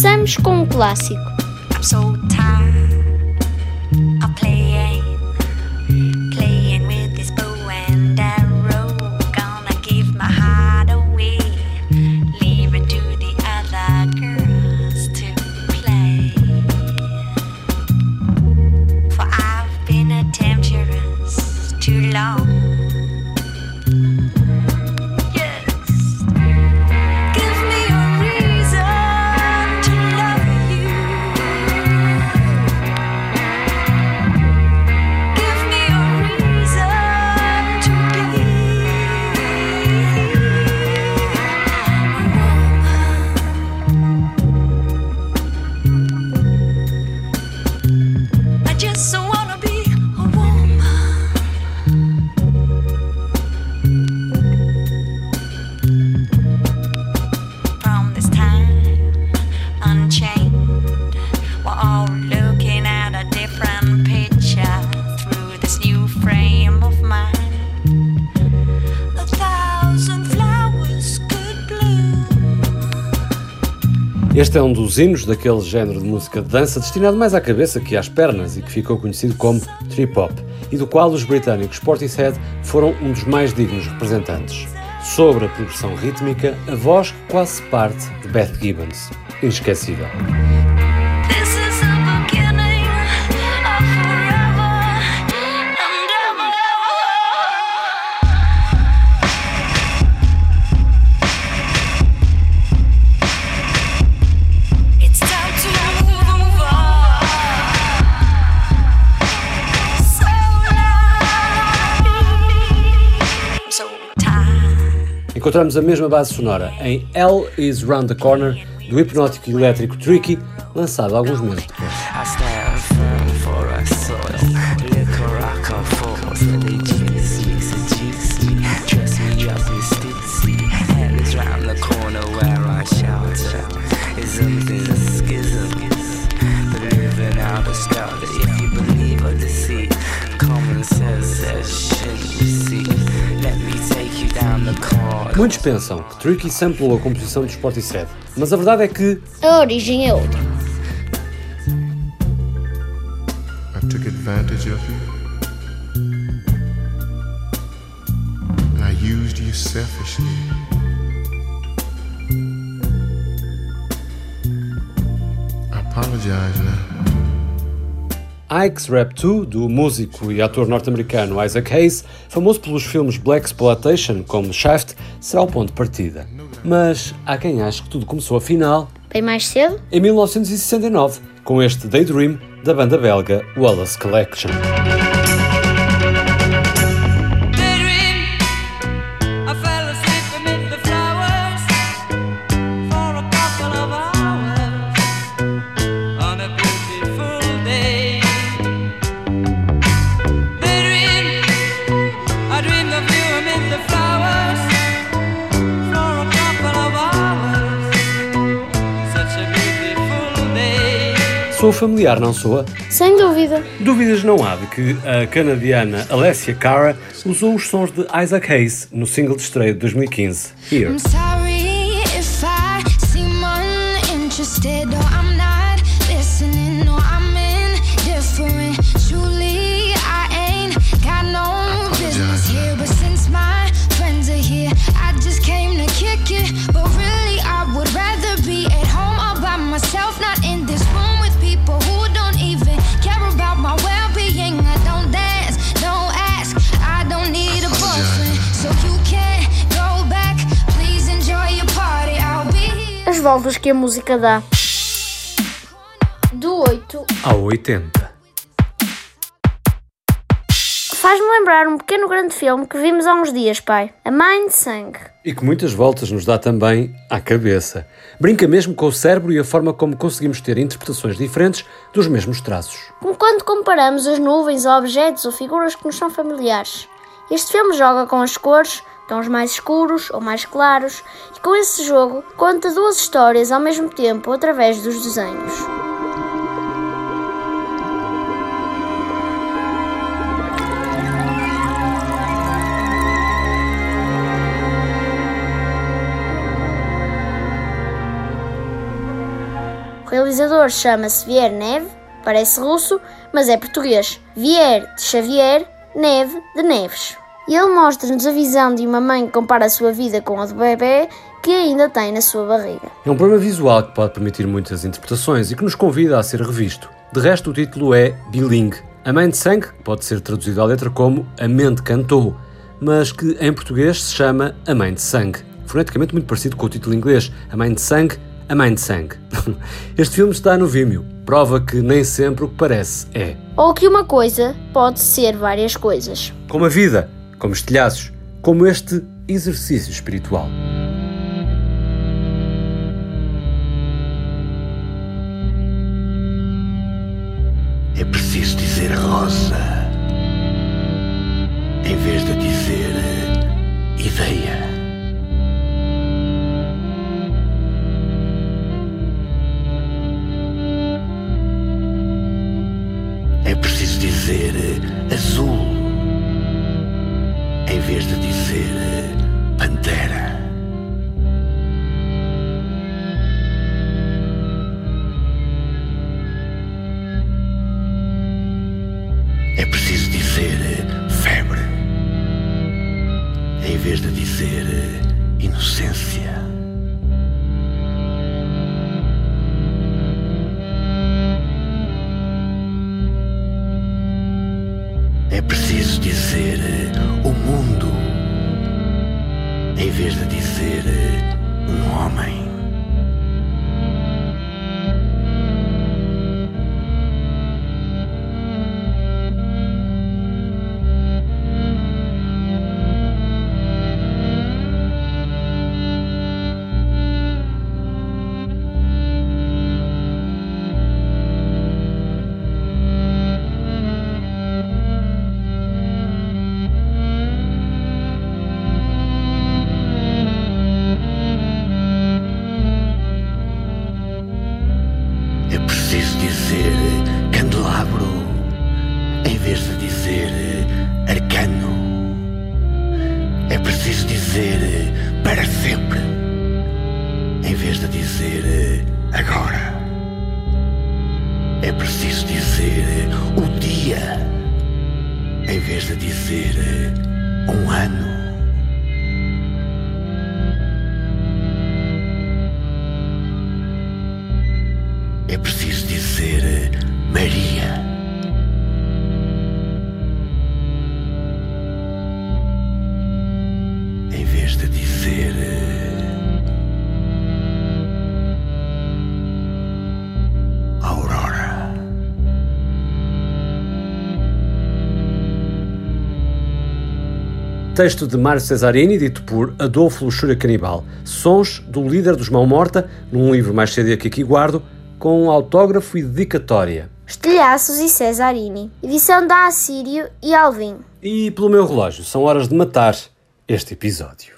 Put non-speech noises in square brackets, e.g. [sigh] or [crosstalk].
Começamos com um clássico. Este é um dos hinos daquele género de música de dança destinado mais à cabeça que às pernas e que ficou conhecido como trip hop, e do qual os britânicos Portishead foram um dos mais dignos representantes. Sobre a progressão rítmica, a voz quase parte de Beth Gibbons. Inesquecível. Encontramos a mesma base sonora em Hell is Round the Corner, do hipnótico elétrico Tricky, lançado alguns meses depois. Muitos pensam que Tricky samplou a composição dos Portishead, mas a verdade é que A origem é outra. I took advantage of you. And I used you selfishly. I apologize now. Ike's Rap 2, do músico e ator norte-americano Isaac Hayes, famoso pelos filmes Black Exploitation como Shaft, será o ponto de partida. Mas há quem ache que tudo começou afinal Bem mais cedo? em 1969, com este Daydream da banda belga Wallace Collection. Soa familiar, não soa? Sem dúvida. Dúvidas não há de que a canadiana Alessia Cara usou os sons de Isaac Hayes no single de estreia de 2015, Here. I'm sorry if I seem uninterested or voltas que a música dá. Do 8 Ao 80. faz-me lembrar um pequeno grande filme que vimos há uns dias, pai. A Mind Sangue. E que muitas voltas nos dá também à cabeça. Brinca mesmo com o cérebro e a forma como conseguimos ter interpretações diferentes dos mesmos traços. Como quando comparamos as nuvens a objetos ou figuras que nos são familiares. Este filme joga com as cores, tons mais escuros ou mais claros, e com esse jogo conta duas histórias ao mesmo tempo através dos desenhos. O realizador chama-se Vier Neve, parece russo, mas é português. Vier de Xavier, Neve de Neves. E ele mostra-nos a visão de uma mãe que compara a sua vida com a do bebê que ainda tem na sua barriga. É um poema visual que pode permitir muitas interpretações e que nos convida a ser revisto. De resto, o título é Bilingue. A Mãe de Sangue pode ser traduzido à letra como A Mente Cantou, mas que em português se chama A Mãe de Sangue. Foneticamente muito parecido com o título inglês A Mãe de Sangue, A Mãe de Sangue. [laughs] Este filme está no Vimeo, prova que nem sempre o que parece é. Ou que uma coisa pode ser várias coisas. Como a vida, como estilhaços, como este exercício espiritual. É preciso dizer rosa É preciso dizer eh, o mundo em vez de dizer eh, um homem. Eh, um ano. É preciso dizer eh, Maria. Em vez de dizer Texto de Mário Cesarini, dito por Adolfo Luxúria Canibal. Sons do líder dos Mão Morta, num livro mais CD que aqui guardo, com um autógrafo e dedicatória. Estilhaços e Cesarini. Edição da Assírio e Alvim. E pelo meu relógio, são horas de matar este episódio.